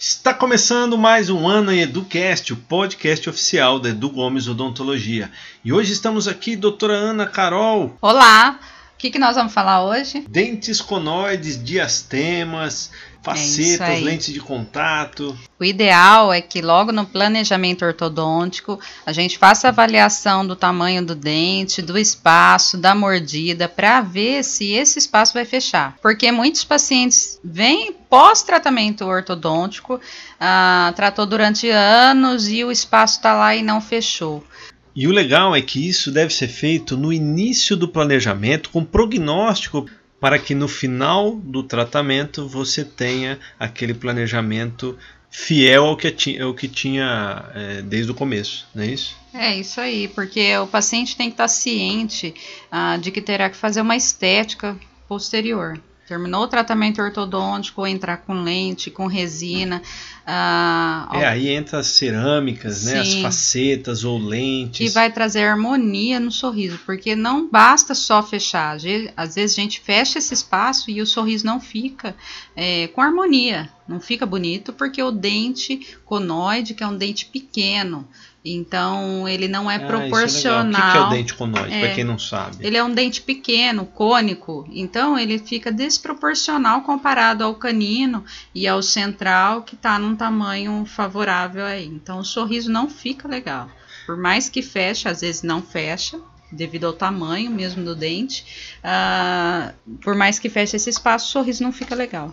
Está começando mais um ano em EduCast, o podcast oficial da Edu Gomes Odontologia. E hoje estamos aqui, doutora Ana Carol. Olá! O que, que nós vamos falar hoje? Dentes conoides, diastemas, facetas, É isso aí. lentes de contato. O ideal é que logo no planejamento ortodôntico a gente faça a avaliação do tamanho do dente, do espaço, da mordida, para ver se esse espaço vai fechar. Porque muitos pacientes vêm pós-tratamento ortodôntico, ah, tratou durante anos e o espaço está lá e não fechou. E o legal é que isso deve ser feito no início do planejamento, com prognóstico, para que no final do tratamento você tenha aquele planejamento fiel ao que, ti- ao que tinha é, desde o começo, não é isso? É isso aí, porque o paciente tem que estar ciente ah, de que terá que fazer uma estética posterior. Terminou o tratamento ortodôntico, entrar com lente, com resina. ah, É, aí entra as cerâmicas, né, as Sim. facetas ou lentes. que vai trazer harmonia no sorriso, porque não basta só fechar. Às vezes a gente fecha esse espaço e o sorriso não fica é, com harmonia, não fica bonito, porque o dente conoide, que é um dente pequeno, então ele não é Ah, proporcional. O que que é o dente conoide, É. para quem não sabe? Ele é um dente pequeno, cônico, então ele fica desproporcional comparado ao canino e ao central, que está num tamanho favorável aí. Então o sorriso não fica legal. Por mais que feche, às vezes não fecha, devido ao tamanho mesmo do dente. ah, por mais que feche esse espaço, o sorriso não fica legal.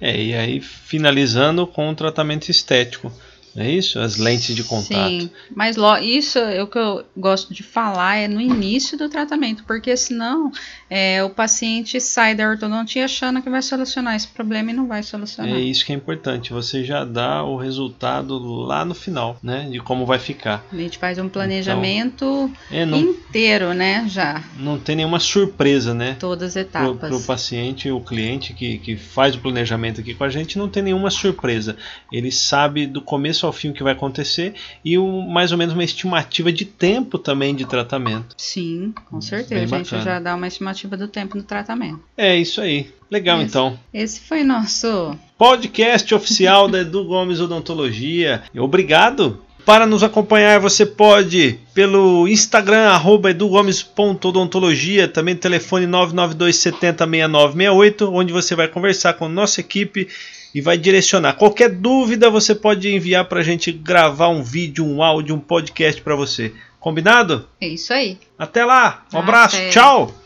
É, e aí finalizando com o tratamento estético, não é isso? As lentes de contato. Sim, mas isso é o que eu gosto de falar é no início do tratamento, porque senão é, o paciente sai da ortodontia achando que vai solucionar esse problema e não vai solucionar. É isso que é importante, você já dá o resultado lá no final, né? De como vai ficar. A gente faz um planejamento É, não, inteiro, né? Já, não tem nenhuma surpresa, né? todas as Para o etapas. paciente, o cliente que, que faz o planejamento aqui com a gente, não tem nenhuma surpresa. Ele sabe do começo ao fim o que vai acontecer e o, mais ou menos uma estimativa de tempo também de tratamento. Sim, com certeza. A gente já dá uma estimativa do tempo do tratamento. É isso aí. Legal Isso. então. Esse foi nosso. podcast oficial da Edu Gomes Odontologia. Obrigado. Para nos acompanhar, você pode pelo Instagram, arroba edugomes.odontologia, também telefone 992 70 6968, onde você vai conversar com nossa equipe e vai direcionar. Qualquer dúvida, você pode enviar para a gente gravar um vídeo, um áudio, um podcast para você. Combinado? É isso aí. Até lá, um abraço, Até. tchau!